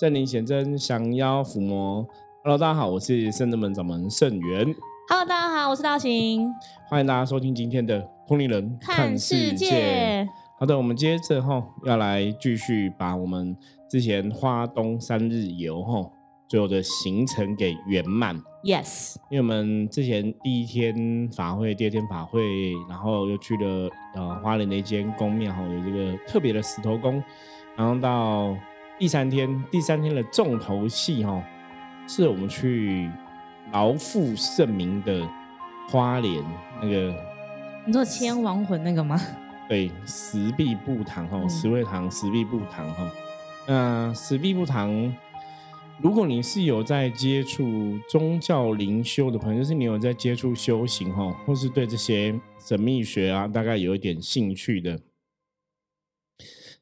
圣灵显真，降妖伏魔。Hello，大家好，我是圣真门掌门圣元。Hello，大家好，我是道行。欢迎大家收听今天的通灵人看世界。好的，我们接着哈要来继续把我们之前花东三日游哈最后的行程给圆满。Yes，因为我们之前第一天法会，第二天法会，然后又去了呃花莲的一间宫庙哈，有这个特别的石头宫，然后到。第三天，第三天的重头戏哈，是我们去劳复盛名的花莲那个。你说千亡魂那个吗？对，石壁步堂哈，石会堂、石壁步堂哈。那石壁步堂，如果你是有在接触宗教灵修的朋友，就是你有在接触修行哈，或是对这些神秘学啊，大概有一点兴趣的。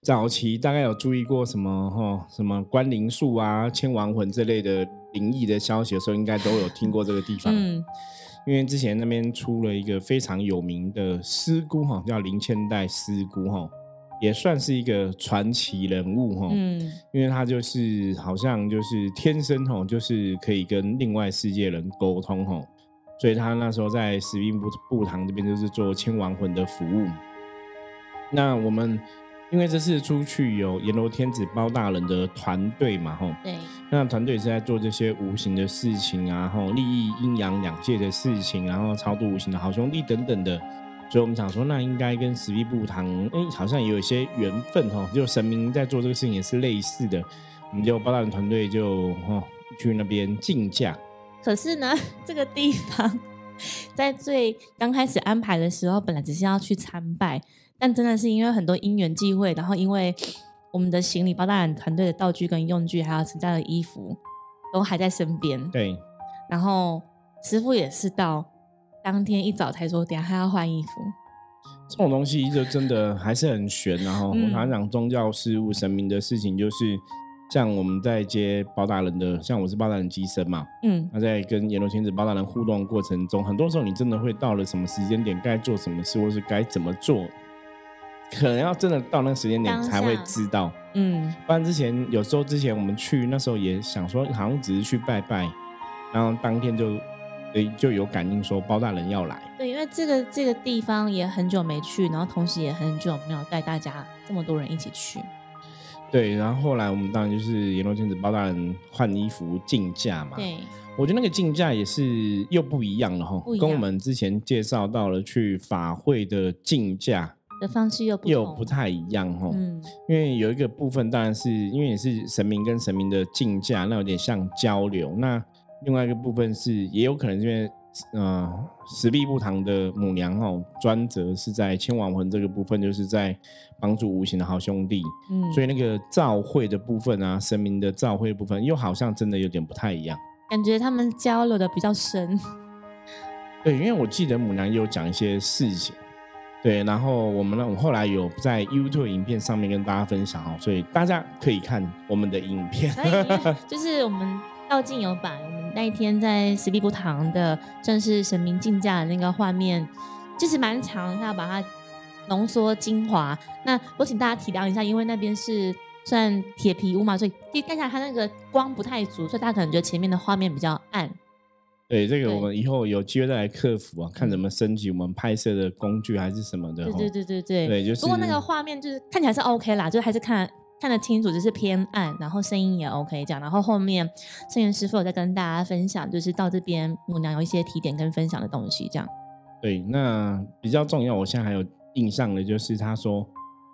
早期大概有注意过什么哈，什么关灵术啊、千亡魂这类的灵异的消息的时候，应该都有听过这个地方。嗯，因为之前那边出了一个非常有名的师姑哈，叫林千代师姑哈，也算是一个传奇人物哈。嗯，因为他就是好像就是天生哈，就是可以跟另外世界人沟通哈，所以他那时候在石壁布布堂这边就是做千亡魂的服务。那我们。因为这次出去有阎罗天子包大人的团队嘛，吼，对，那团队是在做这些无形的事情啊，吼，利益阴阳两界的事情，然后超度无形的好兄弟等等的，所以我们想说，那应该跟十壁布堂，哎，好像也有一些缘分，吼，就神明在做这个事情也是类似的，我们就包大人团队就，吼，去那边竞价。可是呢，这个地方在最刚开始安排的时候，本来只是要去参拜。但真的是因为很多因缘际会，然后因为我们的行李包大人团队的道具跟用具，还有陈家的衣服都还在身边。对。然后师傅也是到当天一早才说，等下还要换衣服。这种东西就真的还是很玄。然后我常讲宗教事务、神明的事情，就是像我们在接包大人的，像我是包大人机身嘛。嗯。那在跟阎罗天子包大人互动过程中，很多时候你真的会到了什么时间点，该做什么事，或是该怎么做。可能要真的到那个时间点才会知道，嗯，不然之前有时候之前我们去那时候也想说，好像只是去拜拜，然后当天就，诶就有感应说包大人要来。对，因为这个这个地方也很久没去，然后同时也很久没有带大家这么多人一起去。对，然后后来我们当然就是阎罗天子包大人换衣服竞价嘛。对，我觉得那个竞价也是又不一样了哈，跟我们之前介绍到了去法会的竞价。的方式又又不太一样哈，嗯，因为有一个部分当然是因为也是神明跟神明的竞价，那有点像交流。那另外一个部分是也有可能因为呃十力不堂的母娘哦，专责是在千王魂这个部分，就是在帮助无形的好兄弟，嗯，所以那个召会的部分啊，神明的召会部分又好像真的有点不太一样，感觉他们交流的比较深。对，因为我记得母娘有讲一些事情。对，然后我们呢，我后来有在 YouTube 影片上面跟大家分享哦，所以大家可以看我们的影片。就是我们倒镜有版，我们那一天在十里布堂的正式神明竞价的那个画面，就是蛮长，他要把它浓缩精华。那我请大家体谅一下，因为那边是算铁皮屋嘛，所以看起来它那个光不太足，所以大家可能觉得前面的画面比较暗。对这个，我们以后有机会再来克服啊，看怎么升级我们拍摄的工具还是什么的。对对对对对。对，就是。不过那个画面就是看起来是 OK 啦，就还是看看得清楚，只是偏暗，然后声音也 OK 这样。然后后面圣元师傅有在跟大家分享，就是到这边母娘有一些提点跟分享的东西这样。对，那比较重要，我现在还有印象的就是他说，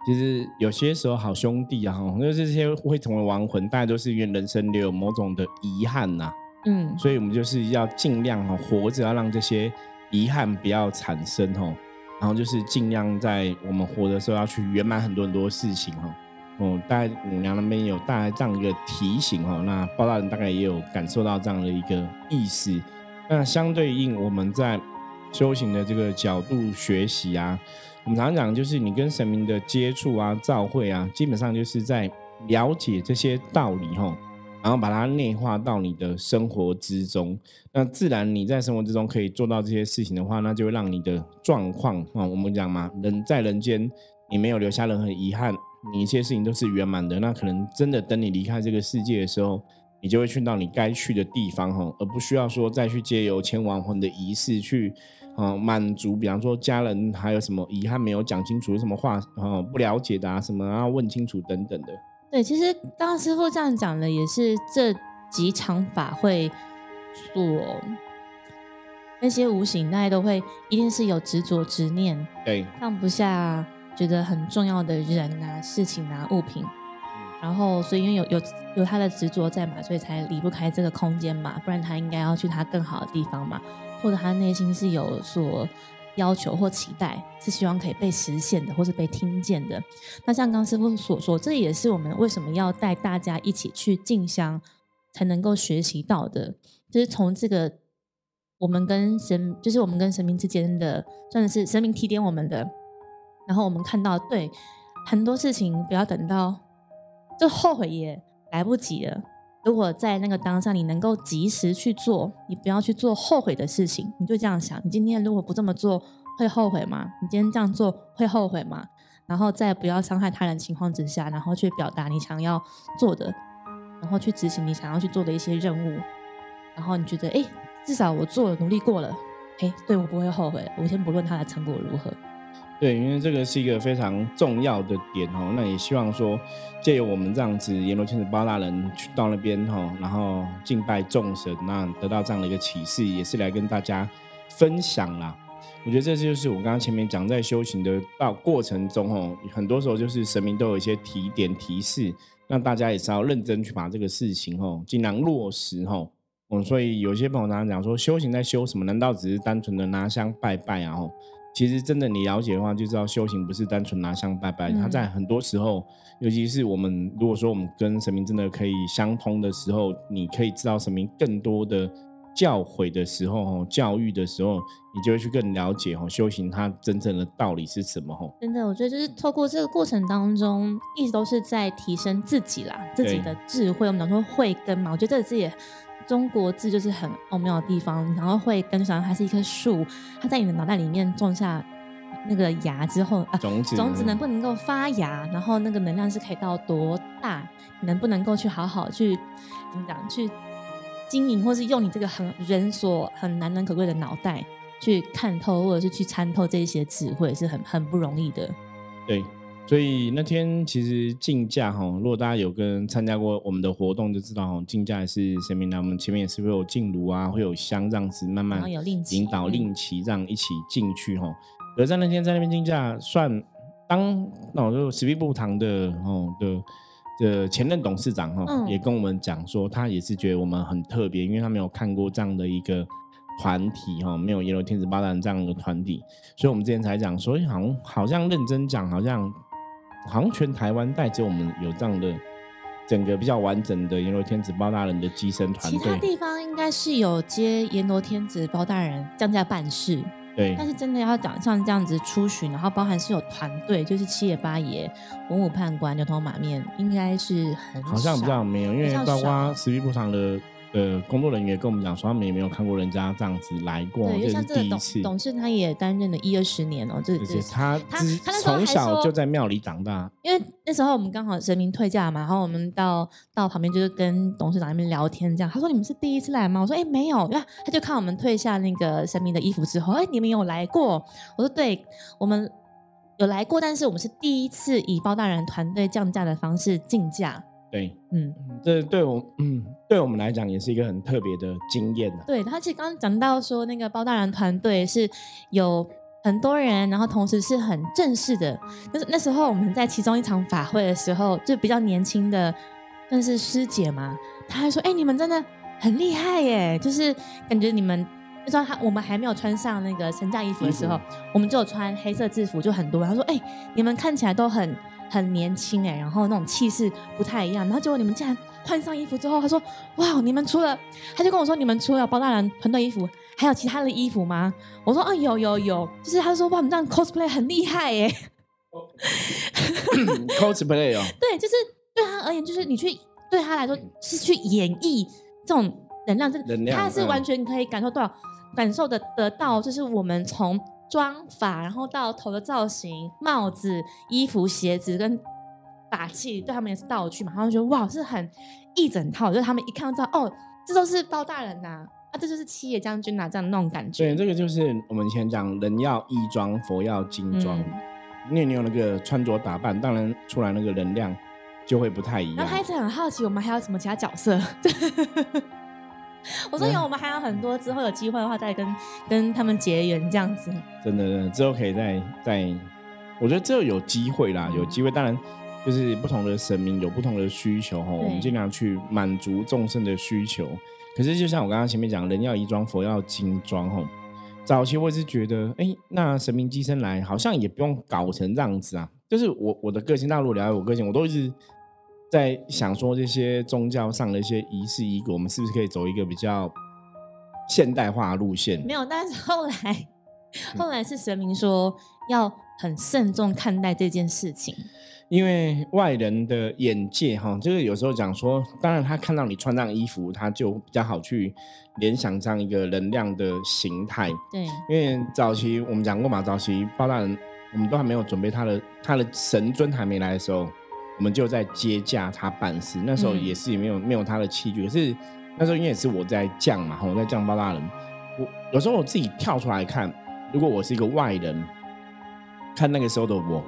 其实有些时候好兄弟啊，就是这些会成为亡魂，大家都是因为人生留有某种的遗憾呐。嗯，所以我们就是要尽量哈活着，要让这些遗憾不要产生哈，然后就是尽量在我们活的时候要去圆满很多很多事情哈。哦，大概五娘那边有大概这样一个提醒哈，那包大人大概也有感受到这样的一个意思。那相对应我们在修行的这个角度学习啊，我们常常讲就是你跟神明的接触啊、照会啊，基本上就是在了解这些道理哈。然后把它内化到你的生活之中，那自然你在生活之中可以做到这些事情的话，那就会让你的状况啊，我们讲嘛，人在人间，你没有留下任何遗憾，你一切事情都是圆满的，那可能真的等你离开这个世界的时候，你就会去到你该去的地方哈，而不需要说再去借由前亡魂的仪式去。啊，满足，比方说家人还有什么遗憾没有讲清楚，有什么话啊不了解的啊，什么要问清楚等等的。对，其实刚刚师傅这样讲的，也是这几场法会所那些无形，那都会一定是有执着执念，对，放不下觉得很重要的人啊、事情啊、物品，然后所以因为有有有他的执着在嘛，所以才离不开这个空间嘛，不然他应该要去他更好的地方嘛。或者他内心是有所要求或期待，是希望可以被实现的，或是被听见的。那像刚师傅所说，这也是我们为什么要带大家一起去进香，才能够学习到的。就是从这个我们跟神，就是我们跟神明之间的，算是神明提点我们的。然后我们看到，对很多事情不要等到就后悔也来不及了。如果在那个当下，你能够及时去做，你不要去做后悔的事情，你就这样想：你今天如果不这么做，会后悔吗？你今天这样做会后悔吗？然后在不要伤害他人情况之下，然后去表达你想要做的，然后去执行你想要去做的一些任务，然后你觉得，哎，至少我做了，努力过了，哎，对我不会后悔。我先不论他的成果如何。对，因为这个是一个非常重要的点哦，那也希望说借由我们这样子阎罗天子八大人去到那边哈，然后敬拜众神，那得到这样的一个启示，也是来跟大家分享啦。我觉得这就是我刚刚前面讲在修行的到过程中哦，很多时候就是神明都有一些提点提示，那大家也是要认真去把这个事情哦尽量落实哈。嗯，所以有些朋友常常讲说修行在修什么？难道只是单纯的拿香拜拜啊？其实真的，你了解的话，就知道修行不是单纯拿香拜拜。他在很多时候，尤其是我们如果说我们跟神明真的可以相通的时候，你可以知道神明更多的教诲的时候，教育的时候，你就会去更了解哦修行它真正的道理是什么哦。真的，我觉得就是透过这个过程当中，一直都是在提升自己啦，自己的智慧。我们讲说慧根嘛，我觉得这个字也。中国字就是很奥妙的地方，然后会跟上它是一棵树，它在你的脑袋里面种下那个芽之后啊，种子种子能不能够发芽，然后那个能量是可以到多大，能不能够去好好去怎么讲去经营，或是用你这个很人所很难能可贵的脑袋去看透，或者是去参透这些智慧，是很很不容易的。对。所以那天其实竞价哈，如果大家有跟参加过我们的活动，就知道哈，竞价也是神明来，我们前面也是会有进炉啊，会有香这样子慢慢引导令旗这样一起进去哈。而在那天在那边竞价，算当那我就史密布堂的哦的的前任董事长哈，也跟我们讲说，他也是觉得我们很特别，因为他没有看过这样的一个团体哈，没有耶罗天使八大人这样的团体，所以我们之前才讲说，好像好像认真讲，好像。好像全台湾带只有我们有这样的整个比较完整的阎罗天子包大人的机身团队，其他地方应该是有接阎罗天子包大人这样在办事，对。但是真的要讲像这样子出巡，然后包含是有团队，就是七爷八爷、文武判官、牛头马面，应该是很好像比较没有，因为包括十一部场的。呃，工作人员跟我们讲说，他们也没有看过人家这样子来过，这是第一次。董事他也担任了一二十年哦，这这他他他从小就在庙里长大。因为那时候我们刚好神明退驾嘛，然后我们到到旁边就是跟董事长那边聊天，这样他说你们是第一次来吗？我说哎没有，他就看我们退下那个神明的衣服之后，哎你们有来过？我说对，我们有来过，但是我们是第一次以包大人团队降价的方式竞价。对，嗯，这对我，嗯，对我们来讲也是一个很特别的经验对，他其实刚刚讲到说，那个包大人团队是有很多人，然后同时是很正式的。就是那时候我们在其中一场法会的时候，就比较年轻的，算是师姐嘛，她还说：“哎，你们真的很厉害耶！”就是感觉你们那时候他我们还没有穿上那个成家衣服的时候，我们就有穿黑色制服，就很多。他说：“哎，你们看起来都很。”很年轻哎，然后那种气势不太一样，然后结果你们竟然换上衣服之后，他说：“哇，你们除了……”他就跟我说：“你们除了包大人团队衣服，还有其他的衣服吗？”我说：“啊，有有有，就是他说哇，你这样 cosplay 很厉害耶。”cosplay 哦，对，就是对他而言，就是你去对他来说是去演绎这种能量，这他是完全可以感受到、感受的得到，就是我们从。妆法，然后到头的造型、帽子、衣服、鞋子跟法器对他们也是道具嘛，他们觉得哇是很一整套，就是他们一看到知道哦，这都是包大人呐、啊，这就是七爷将军呐、这样那种感觉。对，这个就是我们以前讲人要衣装，佛要金装。你有那个穿着打扮，当然出来那个能量就会不太一样然后。他一直很好奇，我们还有什么其他角色？我说有，我们还有很多，之后有机会的话再跟跟他们结缘这样子。真的，真的之后可以再再，我觉得之后有机会啦，有机会。当然，就是不同的神明有不同的需求哈，我们尽量去满足众生的需求。可是就像我刚刚前面讲，人要衣装，佛要金装哈。早期我也是觉得，哎，那神明寄生来，好像也不用搞成这样子啊。就是我我的个性，大陆了解我个性，我都一直在想说，这些宗教上的一些仪式仪轨，我们是不是可以走一个比较现代化的路线？没有，但是后来 后来是神明说要很慎重看待这件事情。因为外人的眼界哈，这个有时候讲说，当然他看到你穿这样衣服，他就比较好去联想这样一个能量的形态。对，因为早期我们讲过嘛，早期包大人我们都还没有准备他的他的神尊还没来的时候，我们就在接驾他办事。那时候嗯也是没有、没有他的器具，可是那时候因为也是我在降嘛，我在降包大人。我有时候我自己跳出来看，如果我是一个外人，看那个时候的我，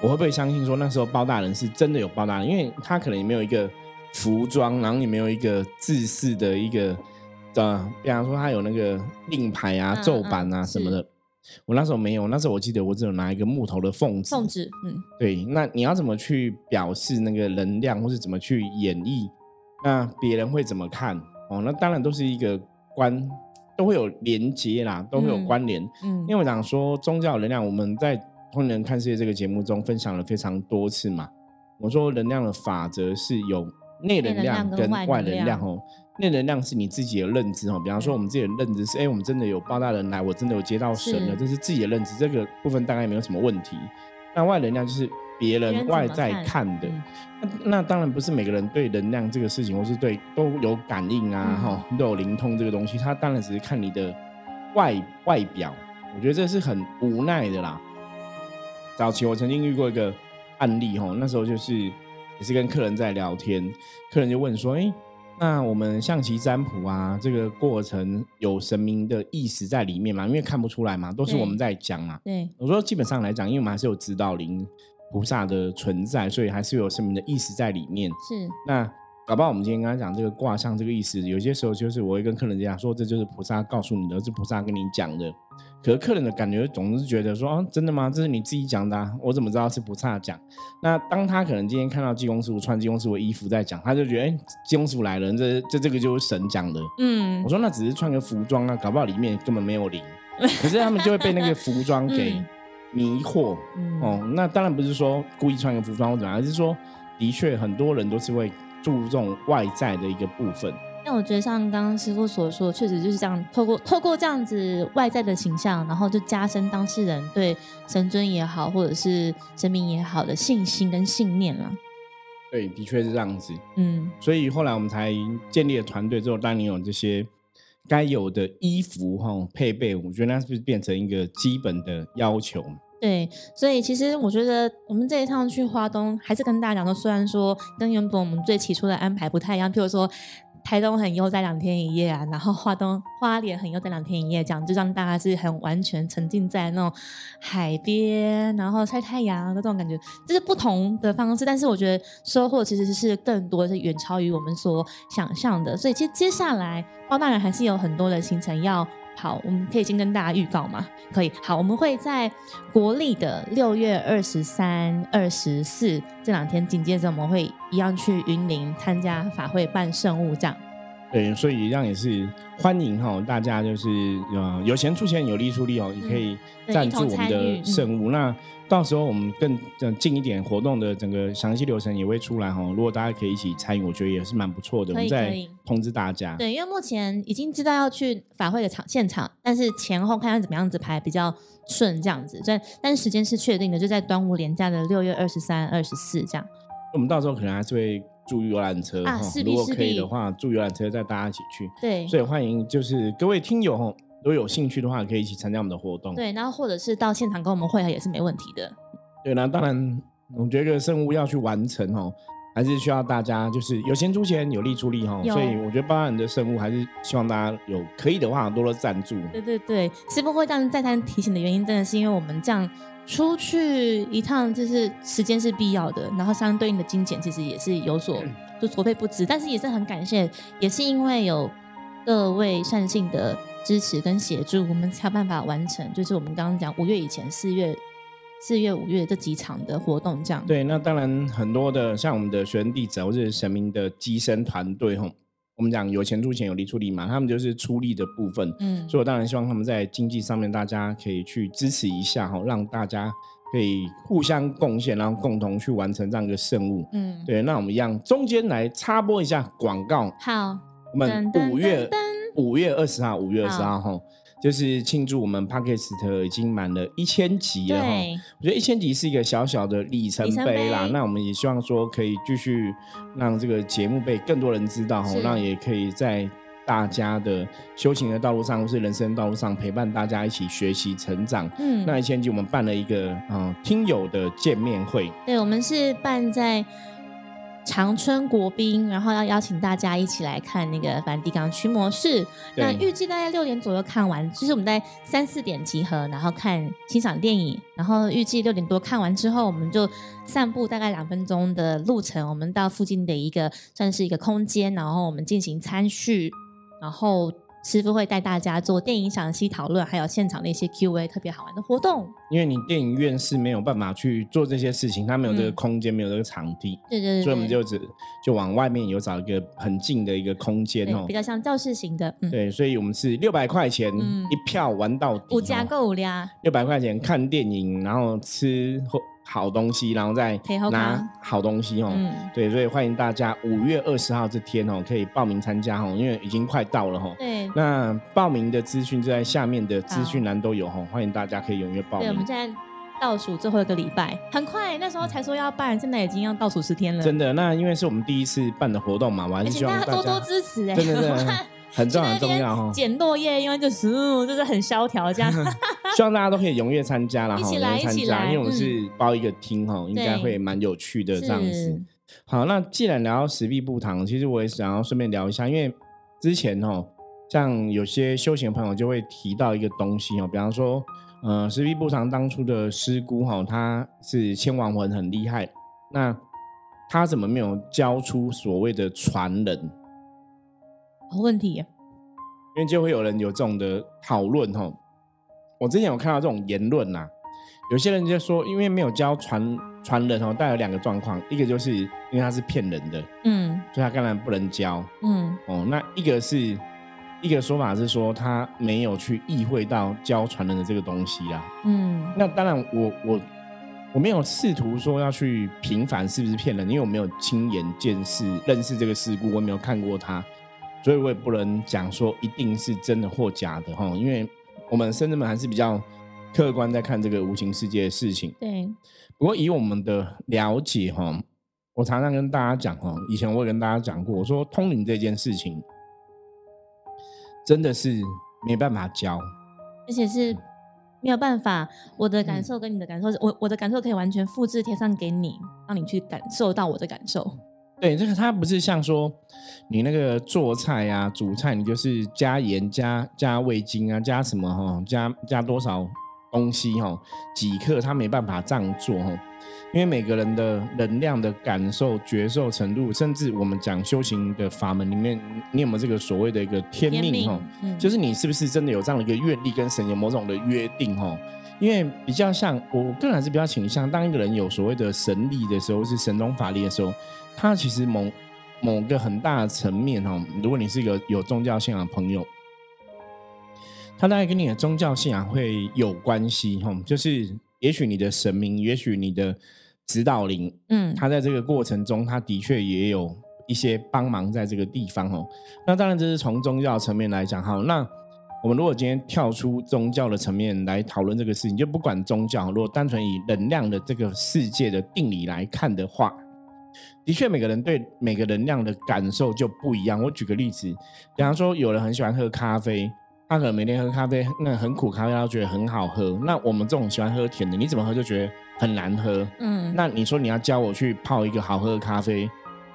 我会不会相信说那时候包大人是真的有包大人？因为他可能也没有一个服装，然后也没有一个制式的一个呃，比方说他有那个令牌啊、嗯奏板啊嗯什么的。我那时候没有，那时候我记得我只有拿一个木头的缝子。奉旨，嗯，对，那你要怎么去表示那个能量，或是怎么去演绎？那别人会怎么看？哦，那当然都是一个关，都会有连接啦，都会有嗯关联。嗯因为我想说宗教能量，我们在《通人看世界》这个节目中分享了非常多次嘛。我说能量的法则是有内能量跟外能量哦。内能量是你自己的认知哦，比方说我们自己的认知是，哎，我们真的有包大人来，我真的有接到神了，是这是自己的认知，这个部分大概没有什么问题。那外能量就是别别人外在看看的，嗯那那当然不是每个人对能量这个事情，或是对都有感应啊，嗯哈、都有灵通这个东西，他当然只是看你的外外表。我觉得这是很无奈的啦。早期我曾经遇过一个案例，哈，那时候就是也是跟客人在聊天，客人就问说：“哎，那我们象棋占卜啊，这个过程有神明的意识在里面嘛？因为看不出来嘛，都是我们在讲嘛。”对，我说基本上来讲，因为我们还是有指导灵菩萨的存在，所以还是有神明的意识在里面。是，那搞不好我们今天跟他讲这个卦象这个意思，有些时候就是我会跟客人讲说，这就是菩萨告诉你的，是菩萨跟你讲的。可是客人的感觉总是觉得说，啊，真的吗？这是你自己讲的、啊，我怎么知道是菩萨讲？那当他可能今天看到济公师傅穿济公师傅衣服在讲，他就觉得，哎、济公师傅来了，这这这个就是神讲的。嗯我，说那只是穿个服装啊，搞不好里面根本没有灵。可是他们就会被那个服装给嗯迷惑。嗯哦，那当然不是说故意穿个服装或怎么样，而是说的确很多人都是会注重外在的一个部分。那我觉得像刚刚师傅所说，确实就是这样，透过透过这样子外在的形象，然后就加深当事人对神尊也好，或者是神明也好的信心跟信念啦。对，的确是这样子。嗯，所以后来我们才建立了团队之后，当你有这些该有的衣服哈配备，我觉得那是不是变成一个基本的要求？对，所以其实我觉得我们这一趟去花东，还是跟大家讲说，虽然说跟原本我们最起初的安排不太一样，譬如说台东很悠哉两天一夜啊，然后花东花莲很悠哉两天一夜，这样就让大家是很完全沉浸在那种海边，然后晒太阳的这种感觉，这是不同的方式，但是我觉得收获其实是更多，是远超于我们所想象的。所以其实接下来包大人还是有很多的行程要。好，我们可以先跟大家预告吗？可以。好，我们会在国历的六月二十三、二十四这两天，紧接着我们会一样去云林参加法会办圣物，这样。对，所以一样也是欢迎哈，大家就是呃有钱出钱，有力出力哦，也可以赞助我们的圣物。那到时候我们更呃近一点活动的整个详细流程也会出来哈。如果大家可以一起参与，我觉得也是蛮不错的。我们再通知大家。对，因为目前已经知道要去法会的场现场，但是前后看看怎么样子排比较顺，这样子。但但是时间是确定的，就在端午连假的六月二十三、二十四这样。我们到时候可能还是会住游览车哈啊如果可以的话，住游览车带大家一起去。对所以欢迎就是各位听友哈，如果有兴趣的话，可以一起参加我们的活动。对，然后或者是到现场跟我们会合也是没问题的。对，那当然我觉得这个任务要去完成哦，还是需要大家就是有钱出钱，有力出力哈。有所以我觉得包人的任务还是希望大家有可以的话多多赞助。对对对，师傅会这样再三提醒的原因，真的是因为我们这样出去一趟，就是时间是必要的，然后相对应的金钱其实也是有所就所费不赀，但是也是很感谢，也是因为有各位善信的支持跟协助，我们才有办法完成，就是我们刚刚讲五月以前四月。四月、五月这几场的活动，这样对，那当然很多的像我们的学生弟子或者是神明的机身团队吼，我们讲有钱出钱，有力出力嘛，他们就是出力的部分。嗯，所以我当然希望他们在经济上面大家可以去支持一下哈，让大家可以互相贡献，然后共同去完成这样一个任务。嗯，对，那我们一样中间来插播一下广告。好，我们五月五月二十号，五月二十好号哈，就是庆祝我们 Podcast 已经满了一千集了哈。我觉得一千集是一个小小的里程碑啦，碑。那我们也希望说可以继续让这个节目被更多人知道哈，是。让也可以在大家的修行的道路上或是人生道路上陪伴大家一起学习成长。嗯，那一千集我们办了一个嗯听友的见面会，对，我们是办在长春国宾，然后要邀请大家一起来看那个梵蒂冈驱魔士。那预计大概六点左右看完，就是我们在三四点集合，然后看欣赏电影，然后预计六点多看完之后，我们就散步大概两分钟的路程，我们到附近的一个算是一个空间，然后我们进行餐叙，然后。师傅会带大家做电影赏析讨论，还有现场的一些 Q&A，特别好玩的活动。因为你电影院是没有办法去做这些事情，它没有这个嗯。空间，没有这个场地，对对对，所以我们就只就往外面有找一个很近的一个空间哦比。较像教室型的，嗯，对，所以我们是六百块钱嗯。一票玩到底、五加购五俩，六百块钱看电影，然后吃或好东西，然后再拿好东西哦。嗯，对，所以欢迎大家五月二十号这天哦，可以报名参加哦，因为已经快到了哦。对。那报名的资讯就在下面的资讯栏都有哦，欢迎大家可以踊跃报名对，我名们。现在倒数最后一个礼拜，很快，那时候才说要办，现在已经要倒数十天了。真的，那因为是我们第一次办的活动嘛，我还而是希望大家多多支持哎、真的真的 很重要很重要哦。捡落叶，因为就是嗯就是很萧条这样。希望大家都可以踊跃参加啦，哈，一起来踊跃参加，因为我们嗯是包一个厅哈，应该对会蛮有趣的这样子。好，那既然聊到石壁步堂，其实我也想要顺便聊一下，因为之前哦，像有些修行朋友就会提到一个东西哦，比方说，呃，石壁步堂当初的师姑哈，她是千王魂很厉害，那他怎么没有教出所谓的传人？好问题耶，因为就会有人有这种的讨论哈。我之前有看到这种言论呐、有些人就说，因为没有教传传人哦，带有两个状况，一个就是因为他是骗人的，嗯所以他当然不能教嗯哦。那一个是一个说法是说他没有去意会到教传人的这个东西啦。嗯，那当然我，我我没有试图说要去平反是不是骗人，因为我没有亲眼见识认识这个事故，我也没有看过他，所以我也不能讲说一定是真的或假的哈。因为我们甚至们还是比较客观在看这个无形世界的事情。对，不过以我们的了解哈，我常常跟大家讲哈，以前我也跟大家讲过，我说通灵这件事情真的是没办法教。而且是没有办法，我的嗯感受跟你的感受是，我我的感受可以完全复制贴上给你，让你去感受到我的感受。对，这个它不是像说你那个做菜啊、煮菜，你就是加盐、加加味精啊、加什么哈、加加多少东西哈、几克，它没办法这样做哈、因为每个人的能量的感受、觉受程度，甚至我们讲修行的法门里面，你有没有这个所谓的一个天天命命哈、嗯就是你是不是真的有这样的一个愿力跟神有某种的约定哈？因为比较像我个人还是比较倾向，当一个人有所谓的神力的时候，是神通法力的时候，他其实某某个很大的层面哈，如果你是一个有宗教信仰的朋友，他大概跟你的宗教信仰会有关系哈，就是也许你的神明，也许你的指导灵，嗯，他在这个过程中，他的确也有一些帮忙在这个地方哦。那当然，这是从宗教层面来讲哈。那我们如果今天跳出宗教的层面来讨论这个事情，就不管宗教，如果单纯以能量的这个世界的定理来看的话，的确每个人对每个能量的感受就不一样。我举个例子，比方说，有人很喜欢喝咖啡。他可能每天喝咖啡，那很苦咖啡，他觉得很好喝。那我们这种喜欢喝甜的，你怎么喝就觉得很难喝。嗯，那你说你要教我去泡一个好喝的咖啡，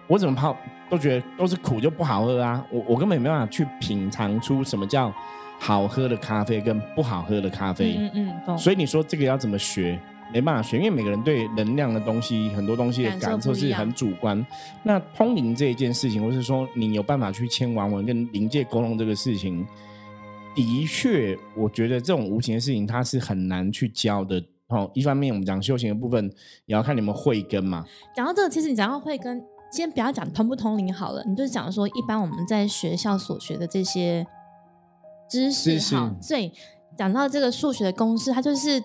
我怎么泡都觉得都是苦，就不好喝啊！我我根本没办法去品尝出什么叫好喝的咖啡跟不好喝的咖啡。嗯嗯，懂。所以你说这个要怎么学？没办法学，因为每个人对能量的东西，很多东西的感受是很主观。那通灵这一件事情，或是说你有办法去签完文跟灵界沟通这个事情，的确，我觉得这种无形的事情，它是很难去教的。哦，一方面我们讲修行的部分，也要看你们慧根嘛。讲到这个，其实你讲到会跟先不要讲通不通灵好了，你就讲说一般我们在学校所学的这些知识哈，所以讲到这个数学的公式，它就是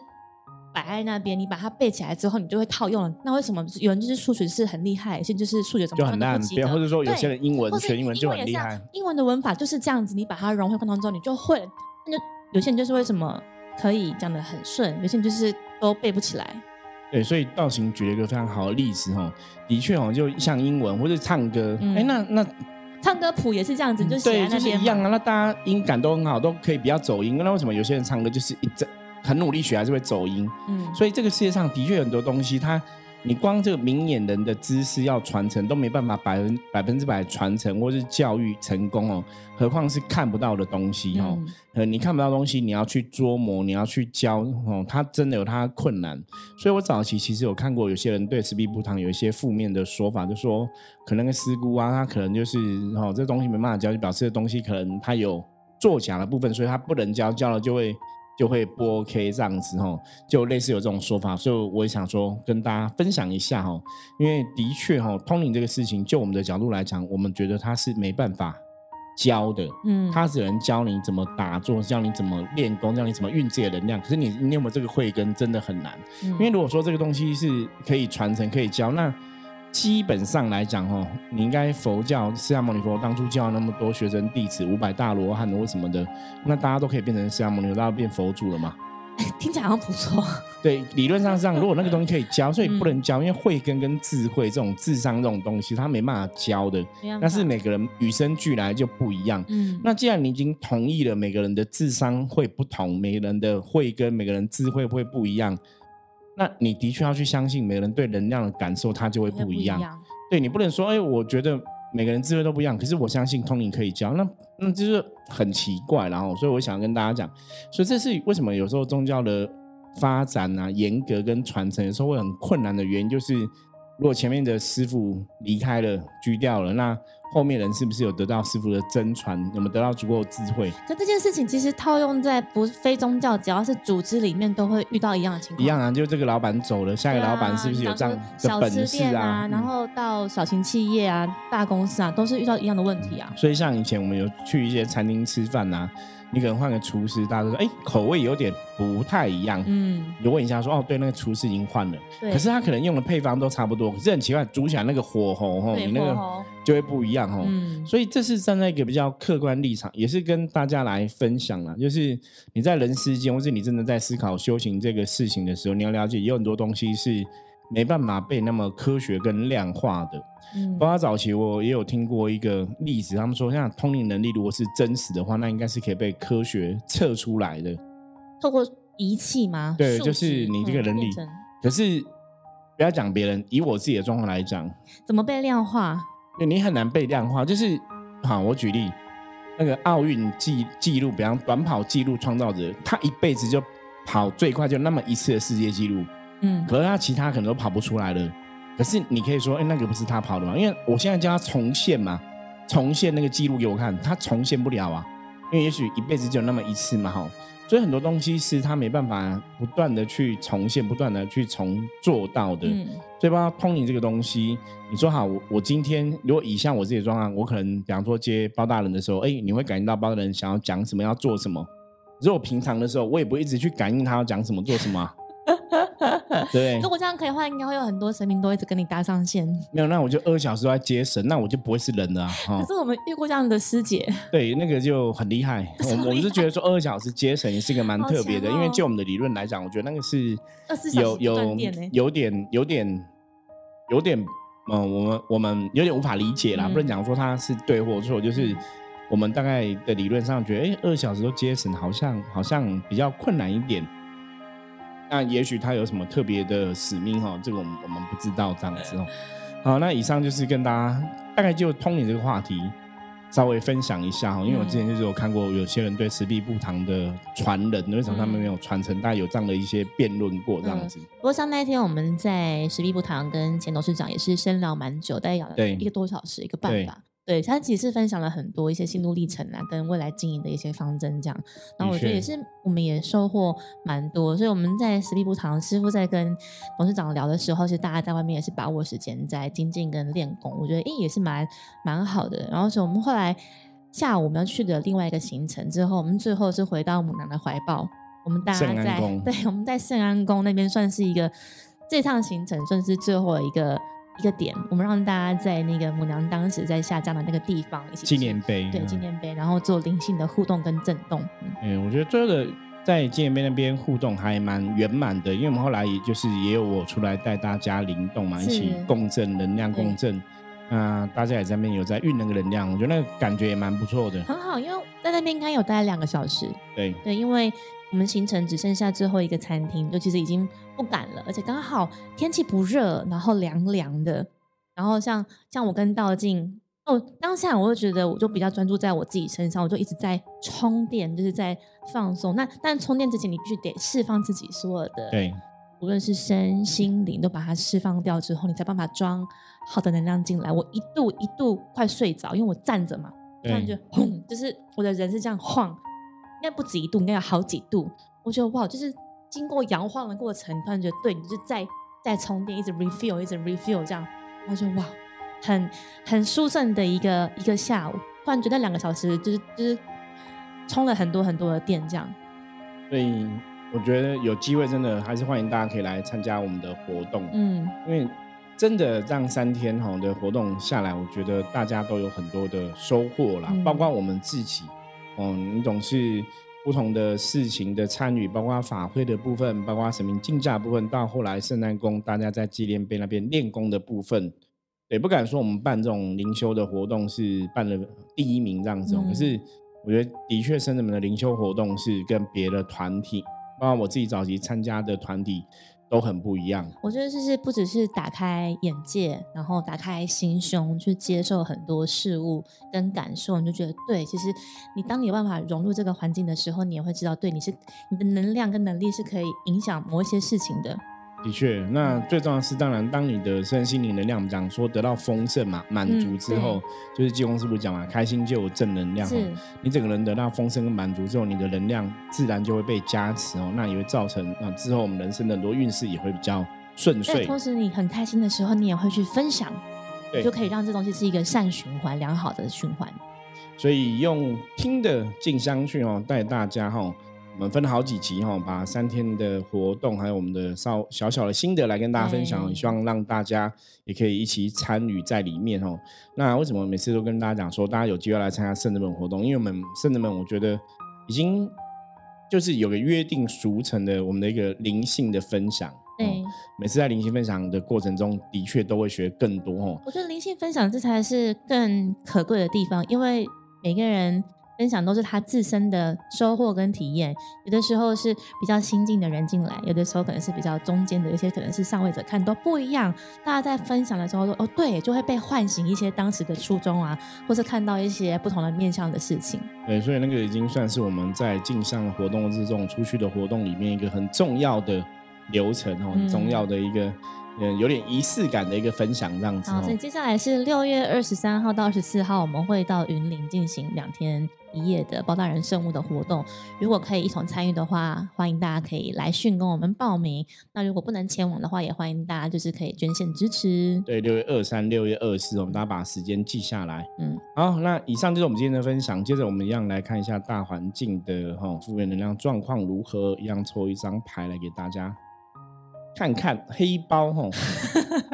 摆在那边，你把它背起来之后，你就会套用了。那为什么有人就是数学是很厉害，有些就是数学怎么就很烂或者说有些人英文学英文就很厉害。英文的文法就是这样子，你把它融会贯通之后，你就会了。那就有些人就是为什么可以讲的很顺，有些人就是都背不起来。对，所以道行举了一个非常好的例子哈，的确哦，就像英文或者唱歌，哎、嗯那那唱歌谱也是这样子，就写对，就是。一样啊。那大家音感都很好，都可以比较走音。那为什么有些人唱歌就是一整很努力学，还是会走音？嗯，所以这个世界上的确有很多东西，它你光这个明眼人的知识要传承都没办法百分百分之百传承或是教育成功哦，何况是看不到的东西哦。嗯呃，你看不到东西，你要去琢磨，你要去教哦，它真的有它的困难。所以我早期其实有看过有些人对石壁布堂有一些负面的说法，就说可能个师姑啊，他可能就是哦这东西没办法教，就表示这东西可能它有作假的部分，所以他不能教，教了就会就会不 OK 这样子哦，就类似有这种说法，所以我也想说跟大家分享一下哦，因为的确哦，通灵这个事情，就我们的角度来讲，我们觉得它是没办法教的，嗯，他只能教你怎么打坐，教你怎么练功，教你怎么运自己的能量。可是你你有没有这个慧根，真的很难。嗯因为如果说这个东西是可以传承、可以教，那基本上来讲哦，你应该佛教释迦牟尼佛当初教了那么多学生弟子，五百大罗汉或什么的，那大家都可以变成释迦牟尼佛，大家变佛祖了嘛？听起来好像不错。对，理论上是这样。如果那个东西可以教，所以不能教，因为慧根跟智慧这种智商这种东西，它没办法教的。但是每个人与生俱来就不一样。嗯，那既然你已经同意了，每个人的智商会不同，每个人的慧根每个人智慧会不一样，那你的确要去相信每个人对能量的感受，它就会会不一样。样。对你不能说，哎，我觉得每个人智慧都不一样，可是我相信通灵可以教，那那就是很奇怪。然后，所以我想跟大家讲，所以这是为什么有时候宗教的发展啊、严格跟传承有时候会很困难的原因，就是如果前面的师傅离开了、居掉了，那后面人是不是有得到师傅的真传，有没有得到足够的智慧？可这件事情其实套用在不非宗教，只要是组织里面都会遇到一样的情况。一样啊，就这个老板走了，下一个老板是不是有这样的本事啊？然嗯后到小型企业啊、大公司啊，都是遇到一样的问题啊。所以像以前我们有去一些餐厅吃饭啊，你可能换个厨师，大家都说哎口味有点不太一样。嗯，你问一下说哦，对，那个厨师已经换了，可是他可能用的配方都差不多，可是很奇怪，煮起来那个火候吼，对你那个就会不一样哦。嗯，所以这是站在一个比较客观立场，也是跟大家来分享啦。就是你在人世间，或是你真的在思考修行这个事情的时候，你要了解，有很多东西是没办法被那么科学跟量化的。嗯包括早期我也有听过一个例子，他们说像通灵能力如果是真实的话，那应该是可以被科学测出来的。透过仪器吗？对就是你这个能力嗯可是不要讲别人，以我自己的状况来讲，怎么被量化？你很难被量化。就是好，我举例，那个奥运记记录，比方短跑记录创造者，他一辈子就跑最快就那么一次的世界纪录，嗯，可是他其他可能都跑不出来了。可是你可以说，哎、那个不是他跑的吗？因为我现在叫他重现嘛，重现那个记录给我看，他重现不了啊，因为也许一辈子就有那么一次嘛，哈。所以很多东西是他没办法不断的去重现，不断的去重做到的。嗯所以包括通灵这个东西，你说好，我我今天如果以像我自己的状况，我可能比方说接包大人的时候，哎，你会感应到包大人想要讲什么，要做什么。如果平常的时候，我也不会一直去感应他要讲什么、做什么啊、对如，果这样可以的话，应该会有很多神明都一直跟你搭上线。没有，那我就二小时都在接神，那我就不会是人了 可是我们遇过这样的师姐，对，那个就很厉害。我们我们是觉得说二小时接神也是一个蛮特别的，哦因为就我们的理论来讲，我觉得那个是有有。有点有点有点，嗯、我们我们有点无法理解啦，嗯不能讲说它是对或错，就是我们大概的理论上觉得，哎，二小时都接神好像好像比较困难一点。那也许他有什么特别的使命哈，这个我们我们不知道这样子哦。好，那以上就是跟大家大概就通你这个话题。稍微分享一下哈，因为我之前就是有看过有些人对十地不堂的传人，为什么他们没有传承？大家有这样的一些辩论过这样子。不过像那一天我们在十地不堂跟前董事长也是深聊蛮久，大概聊了一个多小时，一个半吧。对他其实分享了很多一些心路历程啊，跟未来经营的一些方针这样，然后我觉得也是我们也收获蛮多，所以我们在实力不堂师傅在跟董事长聊的时候，其实大家在外面也是把握时间在精进跟练功，我觉得诶也是蛮蛮好的。然后所以我们后来下午我们要去的另外一个行程之后，我们最后是回到母娘的怀抱，我们大家在 对我们在圣安宫那边算是一个这趟行程算是最后一个。一个点，我们让大家在那个母娘当时在下降的那个地方一起纪念碑，对纪念碑，然后做灵性的互动跟震动。嗯，我觉得最后的在纪念碑那边互动还蛮圆满的，因为我们后来也就是也有我出来带大家灵动嘛，一起共振能量共振，那大家也在那边有在运那个能量，我觉得那个感觉也蛮不错的，很好，因为在那边应该有待两个小时。对对，因为。我们行程只剩下最后一个餐厅，就其实已经不赶了，而且刚好天气不热，然后凉凉的。然后像像我跟道静，哦，当下我就觉得我就比较专注在我自己身上，我就一直在充电，就是在放松。那但充电之前，你必须得释放自己所有的，对，无论是身心灵都把它释放掉之后，你才办法装好的能量进来。我一度一度快睡着，因为我站着嘛，突然就轰，就是我的人是这样晃。应该不止一度，应该有好几度。我觉得哇，就是经过摇晃的过程，突然觉得对，你就在在充电，一直 refill，一直 refill 这样。我就哇，很很舒顺的一个一个下午。突然觉得两个小时就是就是充了很多很多的电，这样。所以我觉得有机会真的还是欢迎大家可以来参加我们的活动。嗯，因为真的这样三天哈的活动下来，我觉得大家都有很多的收获啦，包括我们自己。哦，你总是不同的事情的参与，包括法会的部分，包括神明竞价部分，到后来圣诞宫大家在纪念碑那边练功的部分，也不敢说我们办这种灵修的活动是办了第一名这样子。可是我觉得的确，圣人们的灵修活动是跟别的团体，包括我自己早期参加的团体。都很不一样。我觉得就是不只是打开眼界，然后打开心胸去接受很多事物跟感受，你就觉得对。其实你当你有办法融入这个环境的时候，你也会知道，对你是你的能量跟能力是可以影响某一些事情的。的确，那最重要的是，当然，当你的身心灵能量，我们讲说得到丰盛嘛，满足之后，就是济公师傅讲嘛，开心就有正能量。你整个人得到丰盛跟满足之后，你的能量自然就会被加持哦，那也会造成啊之后我们人生的很多运势也会比较顺遂。同时，你很开心的时候，你也会去分享，就可以让这东西是一个善循环、良好的循环。所以用听的静香去哦，带大家哈。我们分了好几集哈，把三天的活动还有我们的稍小小的心得来跟大家分享，希望让大家也可以一起参与在里面哦。那为什么每次都跟大家讲说，大家有机会来参加圣人们活动？因为我们圣人们，我觉得已经就是有个约定俗成的我们的一个灵性的分享。对，每次在灵性分享的过程中，的确都会学更多哦。我觉得灵性分享这才是更可贵的地方，因为每个人。分享都是他自身的收获跟体验，有的时候是比较新进的人进来，有的时候可能是比较中间的，有些可能是上位者看都不一样。大家在分享的时候说：“哦，对，就会被唤醒一些当时的初衷啊，或是看到一些不同的面向的事情。”对，所以那个已经算是我们在镜像活动这种出去的活动里面一个很重要的流程哦，很重要的一个。嗯，有点仪式感的一个分享这样子。好，所以接下来是六月二十三号到二十四号，我们会到云林进行两天一夜的包大人圣物的活动。如果可以一同参与的话，欢迎大家可以来讯跟我们报名。那如果不能前往的话，也欢迎大家就是可以捐献支持。对，六月二三、六月二四，我们大家把时间记下来。嗯，好，那以上就是我们今天的分享。接着我们一样来看一下大环境的哈负面能量状况如何，一样抽一张牌来给大家。看看黑包哈，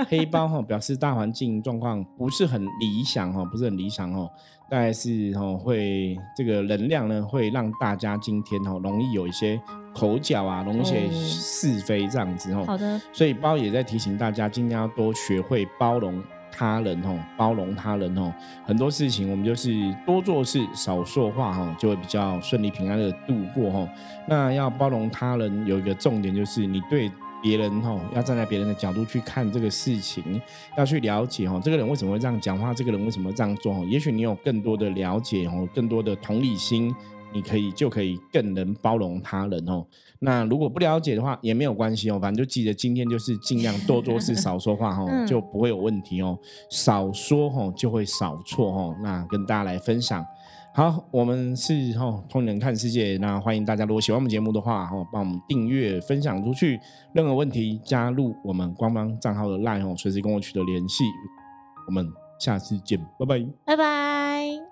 黑包哈 表示大环境状况不是很理想哈，不是很理想哦，大概是哈会这个能量呢会让大家今天哈容易有一些口角啊，容易一些是非这样子哦。好的，所以包也在提醒大家，今天要多学会包容他人哦，包容他人哦，很多事情我们就是多做事少说话哈，就会比较顺利平安的度过哈。那要包容他人有一个重点就是你对。别人吼要站在别人的角度去看这个事情，要去了解吼这个人为什么会这样讲话，这个人为什么这样做哦，也许你有更多的了解哦，更多的同理心，你可以就可以更能包容他人哦。那如果不了解的话也没有关系哦，反正就记得今天就是尽量多做事少说话哈，就不会有问题哦。少说吼就会少错哦。那跟大家来分享。好，我们是哈通人看世界，那欢迎大家，如果喜欢我们节目的话，哈，帮我们订阅、分享出去。任何问题，加入我们官方账号的 LINE 哦，随时跟我取得联系。我们下次见，拜拜，拜拜。